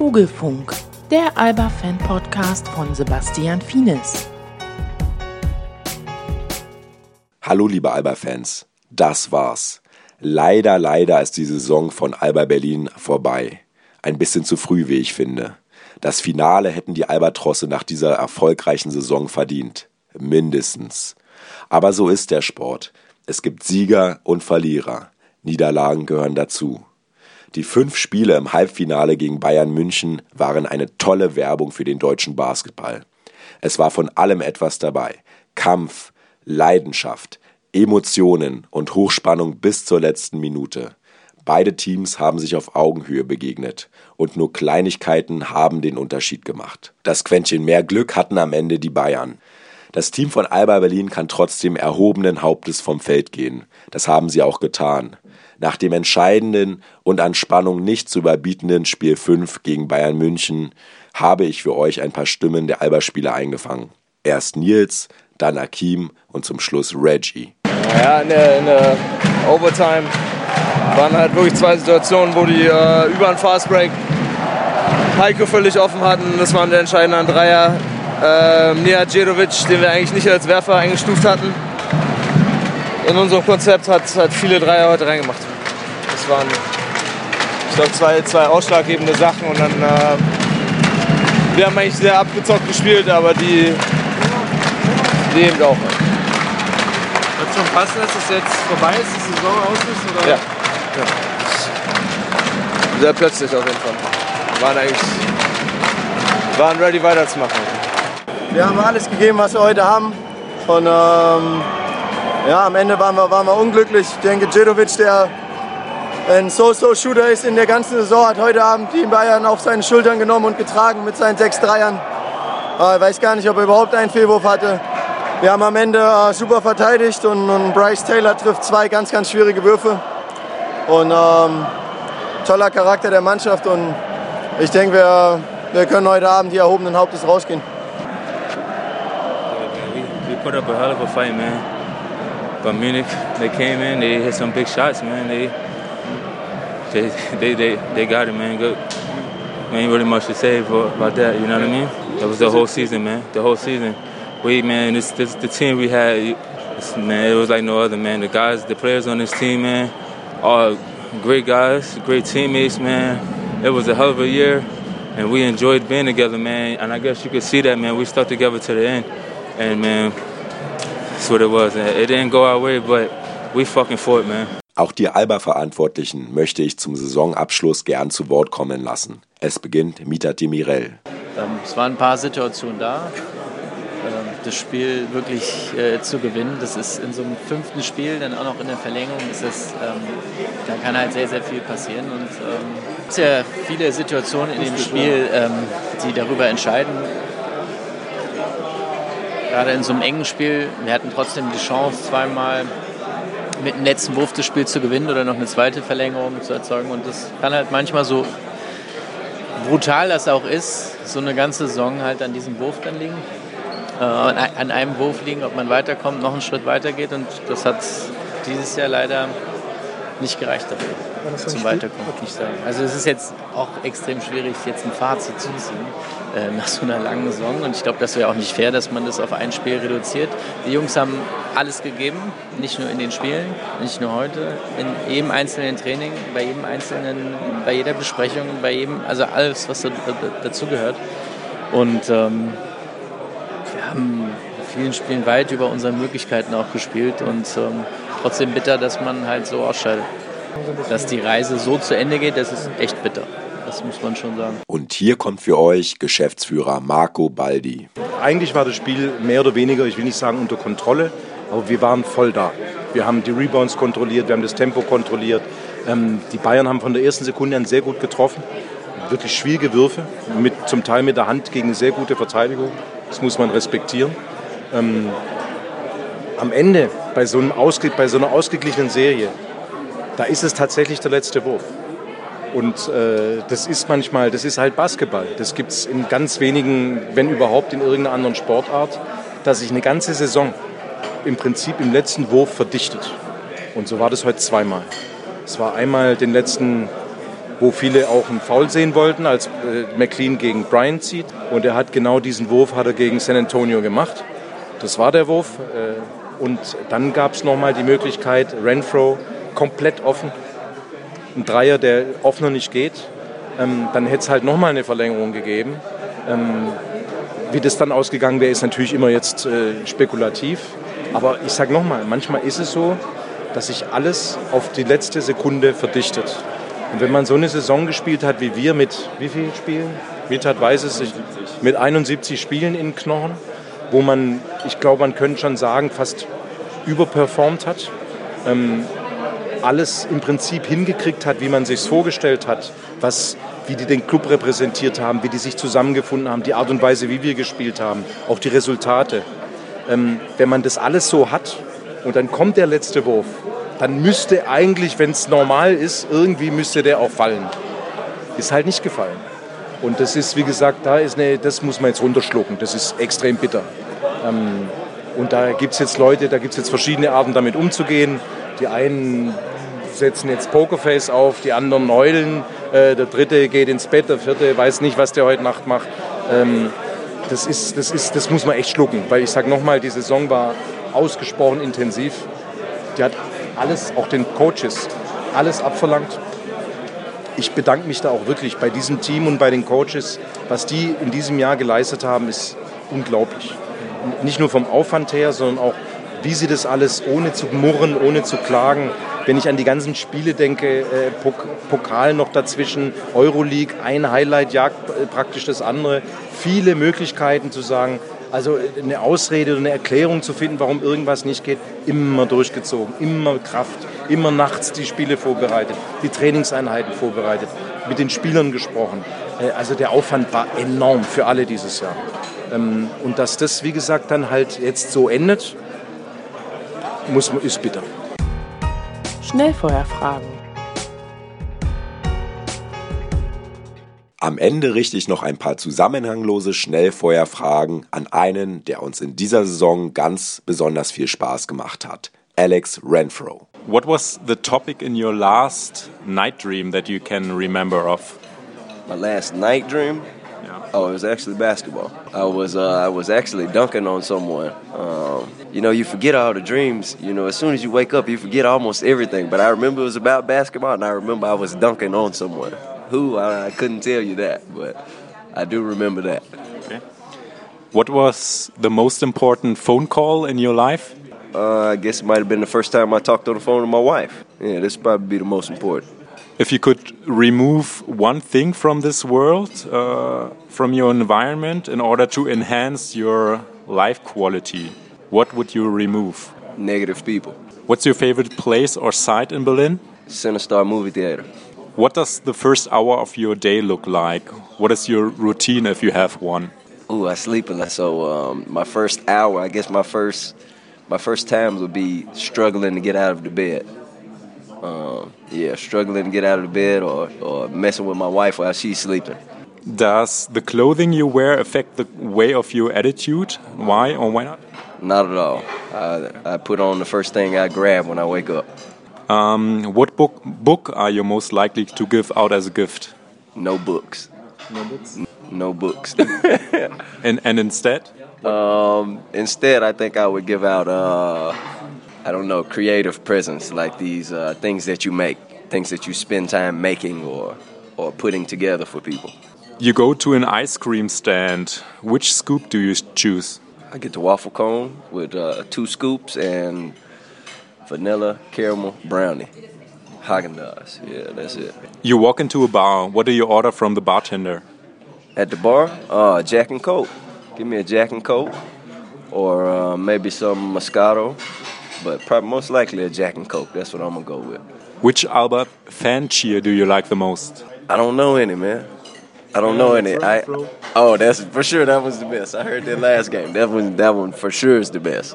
Vogelfunk, der Alba-Fan-Podcast von Sebastian Fienes. Hallo liebe Alba-Fans, das war's. Leider, leider ist die Saison von Alba Berlin vorbei. Ein bisschen zu früh, wie ich finde. Das Finale hätten die Albatrosse nach dieser erfolgreichen Saison verdient. Mindestens. Aber so ist der Sport. Es gibt Sieger und Verlierer. Niederlagen gehören dazu. Die fünf Spiele im Halbfinale gegen Bayern München waren eine tolle Werbung für den deutschen Basketball. Es war von allem etwas dabei. Kampf, Leidenschaft, Emotionen und Hochspannung bis zur letzten Minute. Beide Teams haben sich auf Augenhöhe begegnet und nur Kleinigkeiten haben den Unterschied gemacht. Das Quäntchen mehr Glück hatten am Ende die Bayern. Das Team von Alba Berlin kann trotzdem erhobenen Hauptes vom Feld gehen. Das haben sie auch getan. Nach dem entscheidenden und an Spannung nicht zu überbietenden Spiel 5 gegen Bayern München habe ich für euch ein paar Stimmen der Alba-Spieler eingefangen. Erst Nils, dann Akim und zum Schluss Reggie. Ja, in der, in der Overtime waren halt wirklich zwei Situationen, wo die äh, über einen Fastbreak Heiko völlig offen hatten. Das waren der entscheidende Dreier. Äh, Nia Djedovic, den wir eigentlich nicht als Werfer eingestuft hatten. In unserem Konzept hat, hat viele Dreier heute reingemacht. Das waren, ich glaube, zwei, zwei ausschlaggebende Sachen. Und dann, äh, wir haben eigentlich sehr abgezockt gespielt, aber die, die eben auch. Wird schon passen, dass es jetzt vorbei ist, die Saison aus ist? Oder? Ja. ja. Sehr plötzlich auf jeden Fall. Waren eigentlich waren ready weiterzumachen. Wir haben alles gegeben, was wir heute haben. Und ähm, ja, am Ende waren wir, waren wir unglücklich. Ich denke, Djedovic, der ein So-So-Shooter ist in der ganzen Saison, hat heute Abend die Bayern auf seine Schultern genommen und getragen mit seinen sechs Dreiern. Äh, ich weiß gar nicht, ob er überhaupt einen Fehlwurf hatte. Wir haben am Ende äh, super verteidigt und, Bryce Taylor trifft zwei ganz, ganz schwierige Würfe. Und ähm, toller Charakter der Mannschaft und ich denke, wir, wir können heute Abend hier erhobenen Hauptes rausgehen. We put up a hell of a fight, man. But Munich, they came in, they hit some big shots, man. They they they they, they got it, man. Good. Ain't really much to say for, about that. You know what I mean? That was the whole season, man. The whole season. We, man, this, this the team we had, man. It was like no other, man. The guys, the players on this team, man, all great guys, great teammates, man. It was a hell of a year, and we enjoyed being together, man. And I guess you could see that, man. We stuck together to the end, and man, that's what it was. It didn't go our way, but we fucking fought, man. Auch die Alba-Verantwortlichen möchte ich zum Saisonabschluss gern zu Wort kommen lassen. Es beginnt Mita Demirel. Ähm, es waren ein paar Situationen da. Ähm, das Spiel wirklich äh, zu gewinnen, das ist in so einem fünften Spiel, dann auch noch in der Verlängerung, ist das, ähm, da kann halt sehr, sehr viel passieren. Und ähm, es gibt ja viele Situationen in dem Spiel, ähm, die darüber entscheiden. Gerade in so einem engen Spiel, wir hatten trotzdem die Chance, zweimal mit dem letzten Wurf das Spiel zu gewinnen oder noch eine zweite Verlängerung zu erzeugen. Und das kann halt manchmal so brutal das auch ist, so eine ganze Saison halt an diesem Wurf dann liegen. Äh, an einem Wurf liegen, ob man weiterkommt, noch einen Schritt weitergeht. Und das hat dieses Jahr leider nicht gereicht dafür, zum Weiterkommen. Ich sagen. Also es ist jetzt auch extrem schwierig, jetzt ein Fazit zu ziehen äh, nach so einer langen Saison. Und ich glaube, das wäre auch nicht fair, dass man das auf ein Spiel reduziert. Die Jungs haben alles gegeben, nicht nur in den Spielen, nicht nur heute, in jedem einzelnen Training, bei jedem einzelnen, bei jeder Besprechung, bei jedem, also alles, was dazu gehört. Und ähm, wir haben in vielen Spielen weit über unsere Möglichkeiten auch gespielt und ähm, trotzdem bitter, dass man halt so ausscheidet. Dass die Reise so zu Ende geht, das ist echt bitter. Das muss man schon sagen. Und hier kommt für euch Geschäftsführer Marco Baldi. Eigentlich war das Spiel mehr oder weniger, ich will nicht sagen unter Kontrolle, aber wir waren voll da. Wir haben die Rebounds kontrolliert, wir haben das Tempo kontrolliert. Ähm, die Bayern haben von der ersten Sekunde an sehr gut getroffen. Wirklich schwierige Würfe, mit, zum Teil mit der Hand gegen sehr gute Verteidigung. Das muss man respektieren. Ähm, am Ende bei so, einem Ausge bei so einer ausgeglichenen Serie, da ist es tatsächlich der letzte Wurf. Und äh, das ist manchmal, das ist halt Basketball. Das gibt es in ganz wenigen, wenn überhaupt in irgendeiner anderen Sportart, dass sich eine ganze Saison im Prinzip im letzten Wurf verdichtet. Und so war das heute zweimal. Es war einmal den letzten wo viele auch einen Foul sehen wollten, als äh, McLean gegen Bryant zieht. Und er hat genau diesen Wurf hat er gegen San Antonio gemacht. Das war der Wurf. Äh, und dann gab es nochmal die Möglichkeit, Renfro komplett offen. Ein Dreier, der offener nicht geht. Ähm, dann hätte es halt nochmal eine Verlängerung gegeben. Ähm, wie das dann ausgegangen wäre, ist natürlich immer jetzt äh, spekulativ. Aber ich sage nochmal, manchmal ist es so, dass sich alles auf die letzte Sekunde verdichtet. Und wenn man so eine Saison gespielt hat wie wir mit wie vielen Spielen? Mitat weiß es, ich, mit 71 Spielen in Knochen, wo man, ich glaube, man könnte schon sagen, fast überperformt hat. Ähm, alles im Prinzip hingekriegt hat, wie man sich vorgestellt hat, was, wie die den Club repräsentiert haben, wie die sich zusammengefunden haben, die Art und Weise, wie wir gespielt haben, auch die Resultate. Ähm, wenn man das alles so hat und dann kommt der letzte Wurf, dann müsste eigentlich, wenn es normal ist, irgendwie müsste der auch fallen. Ist halt nicht gefallen. Und das ist, wie gesagt, da ist eine, das muss man jetzt runterschlucken. Das ist extrem bitter. Ähm, und da gibt es jetzt Leute, da gibt es jetzt verschiedene Arten, damit umzugehen. Die einen setzen jetzt Pokerface auf, die anderen heulen, äh, der dritte geht ins Bett, der vierte weiß nicht, was der heute Nacht macht. Ähm, das, ist, das, ist, das muss man echt schlucken, weil ich sage nochmal, die Saison war ausgesprochen intensiv. Die hat alles, auch den Coaches, alles abverlangt. Ich bedanke mich da auch wirklich bei diesem Team und bei den Coaches. Was die in diesem Jahr geleistet haben, ist unglaublich. Nicht nur vom Aufwand her, sondern auch, wie sie das alles ohne zu murren, ohne zu klagen. Wenn ich an die ganzen Spiele denke, äh, Pokal noch dazwischen, Euroleague, ein Highlight jagt äh, praktisch das andere. Viele Möglichkeiten zu sagen, also eine Ausrede oder eine Erklärung zu finden, warum irgendwas nicht geht, immer durchgezogen, immer Kraft, immer nachts die Spiele vorbereitet, die Trainingseinheiten vorbereitet, mit den Spielern gesprochen. Äh, also der Aufwand war enorm für alle dieses Jahr. Ähm, und dass das, wie gesagt, dann halt jetzt so endet, muss, ist bitter. Schnellfeuerfragen. Am Ende richte ich noch ein paar zusammenhanglose Schnellfeuerfragen an einen, der uns in dieser Saison ganz besonders viel Spaß gemacht hat. Alex Renfro. What was the topic in your last night dream that you can remember of? My last night dream? Yeah. Oh, it was actually basketball. I was uh, I was actually dunking on someone. Um, you know, you forget all the dreams. You know, as soon as you wake up, you forget almost everything. But I remember it was about basketball, and I remember I was dunking on someone. Who I, I couldn't tell you that, but I do remember that. Okay. What was the most important phone call in your life? Uh, I guess it might have been the first time I talked on the phone to my wife. Yeah, this probably be the most important. If you could remove one thing from this world, uh, from your environment, in order to enhance your life quality, what would you remove? Negative people. What's your favorite place or site in Berlin? CineStar Movie Theater. What does the first hour of your day look like? What is your routine if you have one? Ooh, I sleep a lot. So um, my first hour, I guess my first my first times would be struggling to get out of the bed. Um, yeah, struggling to get out of the bed or, or messing with my wife while she's sleeping. Does the clothing you wear affect the way of your attitude? Why or why not? Not at all. I, I put on the first thing I grab when I wake up. Um, what book book are you most likely to give out as a gift? No books. No books. No books. and and instead? Um, instead, I think I would give out, uh, I don't know, creative presents like these uh, things that you make, things that you spend time making or or putting together for people. You go to an ice cream stand. Which scoop do you choose? I get the waffle cone with uh, two scoops and vanilla caramel brownie. Häagen-Dazs. Yeah, that's it. You walk into a bar. What do you order from the bartender? At the bar, uh, Jack and Coke. Give me a Jack and Coke, or uh, maybe some Moscato, but probably most likely a Jack and Coke. That's what I'm gonna go with. Which Alba fan cheer do you like the most? I don't know any, man. I don't know any. I oh, that's for sure. That was the best. I heard that last game. That one, that one for sure is the best.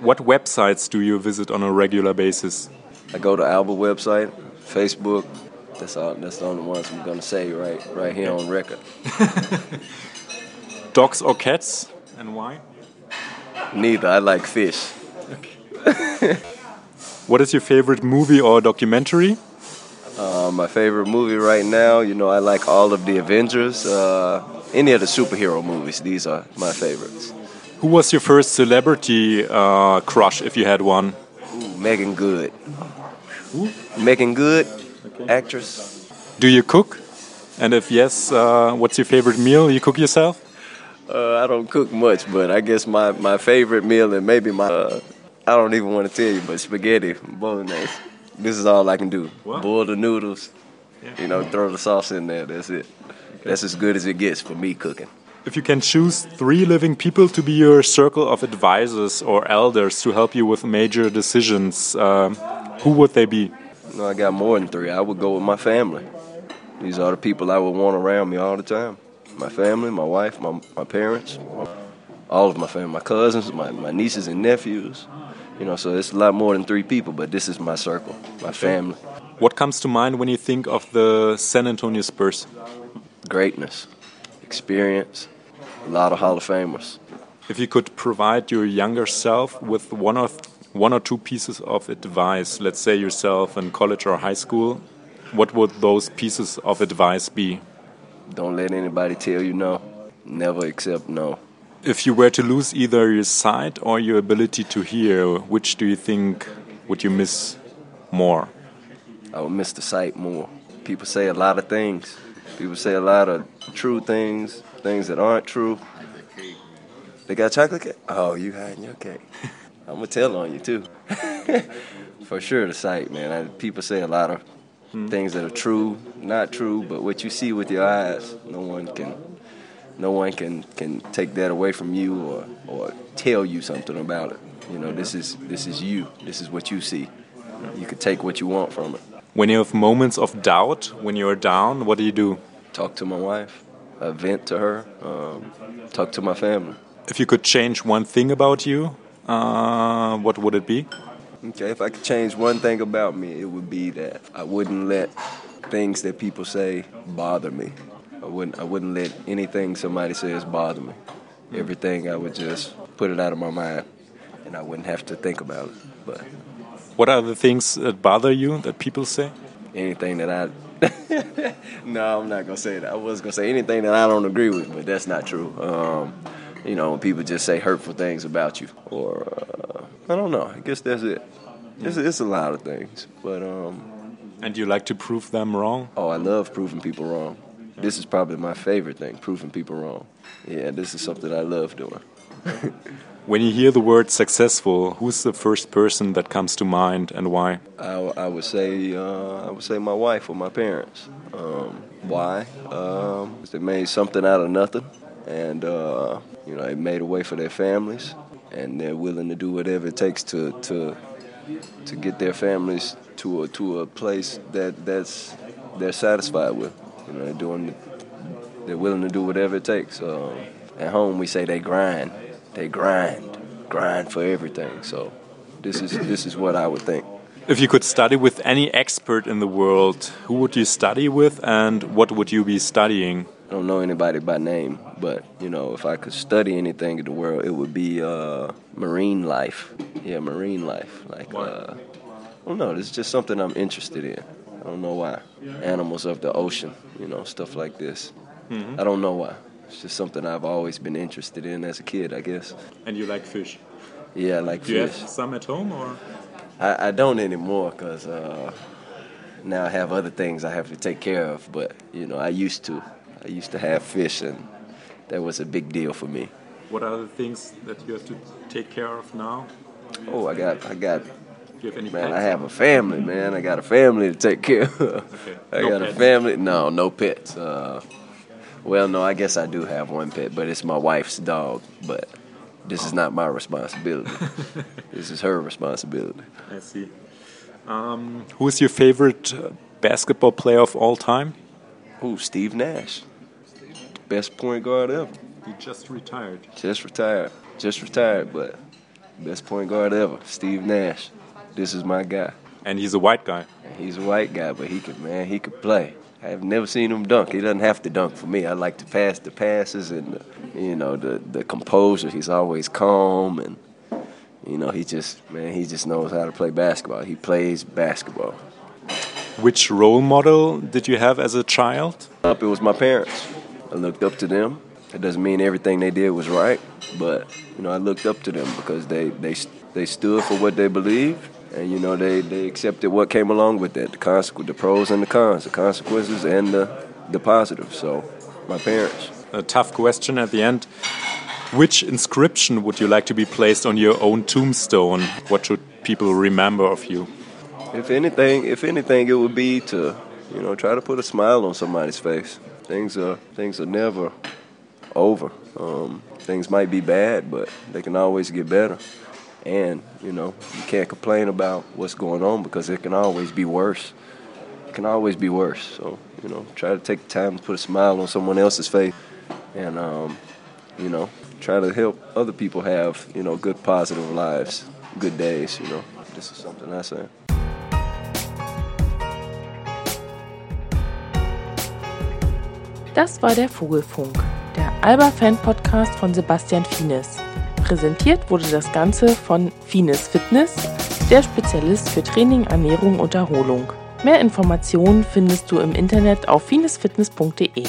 What websites do you visit on a regular basis? I go to Alba website, Facebook. That's all. That's the only ones I'm gonna say right, right here on record. Dogs or cats, and why? Neither. I like fish. What is your favorite movie or documentary? Uh, my favorite movie right now, you know, I like all of the Avengers. Uh, any of the superhero movies, these are my favorites. Who was your first celebrity uh, crush, if you had one? Ooh, Meagan Good. Meagan Good, actress. Do you cook? And if yes, uh, what's your favorite meal you cook yourself? Uh, I don't cook much, but I guess my, my favorite meal and maybe my uh, I don't even want to tell you, but spaghetti bolognese. This is all I can do. What? Boil the noodles, you know, throw the sauce in there. That's it. That's as good as it gets for me cooking. If you can choose three living people to be your circle of advisors or elders to help you with major decisions, um, who would they be? No, I got more than three. I would go with my family. These are the people I would want around me all the time. My family, my wife, my, my parents, all of my family, my cousins, my, my nieces and nephews. You know, so it's a lot more than three people, but this is my circle, my family. What comes to mind when you think of the San Antonio Spurs? Greatness, experience, a lot of Hall of Famers. If you could provide your younger self with one or one or two pieces of advice, let's say yourself in college or high school, what would those pieces of advice be? Don't let anybody tell you no. Never accept no. If you were to lose either your sight or your ability to hear, which do you think would you miss more? I would miss the sight more. People say a lot of things. People say a lot of true things, things that aren't true. They got chocolate cake? Oh, you hiding your cake. I'm gonna tell on you too. For sure, the sight, man. I, people say a lot of hmm. things that are true, not true, but what you see with your eyes, no one can, no one can can take that away from you or or tell you something about it. You know, this is this is you. This is what you see. You can take what you want from it. When you have moments of doubt, when you're down, what do you do? Talk to my wife, uh, vent to her, um, talk to my family. If you could change one thing about you, uh, what would it be? Okay, if I could change one thing about me, it would be that I wouldn't let things that people say bother me. I wouldn't I wouldn't let anything somebody says bother me. Everything I would just put it out of my mind and I wouldn't have to think about it. But What are the things that bother you that people say? anything that I No, I'm not gonna say that. I was gonna say anything that I don't agree with, but that's not true. Um, you know, when people just say hurtful things about you, or uh, I don't know. I guess that's it. It's, it's a lot of things, but um, And you like to prove them wrong? oh, I love proving people wrong. This is probably my favorite thing, proving people wrong. Yeah, this is something I love doing. When you hear the word successful, who's the first person that comes to mind and why? I, I would say uh, I would say my wife or my parents. Um, why? Um, they made something out of nothing, and uh, you know they made a way for their families, and they're willing to do whatever it takes to to to get their families to a to a place that that's they're satisfied with. You know, they're doing they're willing to do whatever it takes. Um, at home, we say they grind. They grind, grind for everything. So this is this is what I would think. If you could study with any expert in the world, who would you study with and what would you be studying? I don't know anybody by name, but you know, if I could study anything in the world, it would be uh, marine life. Yeah, marine life. Like, uh, I don't know. It's just something I'm interested in. I don't know why. Animals of the ocean, you know, stuff like this. Mhm. I don't know why. It's just something I've always been interested in as a kid, I guess. And you like fish? Yeah, I like Do you fish. have some at home or? I, I don't anymore because uh, now I have other things I have to take care of. But you know, I used to. I used to have fish, and that was a big deal for me. What are the things that you have to take care of now? Oh, I got, I got. Do you have any Man, pets? I have a family, man. I got a family to take care of. I No got a family. No, no pets. Uh, well, no, I guess I do have one pet, but it's my wife's dog. But this is not my responsibility. this is her responsibility. I see. Um, who is your favorite uh, basketball player of all time? Who? Steve Nash. Best point guard ever. He just retired. Just retired. Just retired, but best point guard ever. Steve Nash. This is my guy. And he's a white guy. He's a white guy, but he could man, he could play. I have never seen him dunk. He doesn't have to dunk for me. I like to pass the passes and the, you know the the composure. He's always calm and you know he just man he just knows how to play basketball. He plays basketball. Which role model did you have as a child? Up, it was my parents. I looked up to them. It doesn't mean everything they did was right, but you know I looked up to them because they they they stood for what they believed, and you know they they accepted what came along with that, the consequence, the pros and the cons, the consequences and the the positives. So, my parents. A tough question at the end. Which inscription would you like to be placed on your own tombstone? What should people remember of you? If anything, if anything, it would be to, you know, try to put a smile on somebody's face. Things are things are never over. Um, things might be bad, but they can always get better. And you know, you can't complain about what's going on because it can always be worse. It can always be worse. So you know, try to take the time to put a smile on someone else's face, and um, you know, try to help other people have you know good positive lives, good days. You know, this is something I say. Das war der Vogelfunk, der Alba-Fan-Podcast von Sebastian Finis. Präsentiert wurde das Ganze von Fienes Fitness, der Spezialist für Training, Ernährung und Erholung. Mehr Informationen findest du im Internet auf finesfitness.de.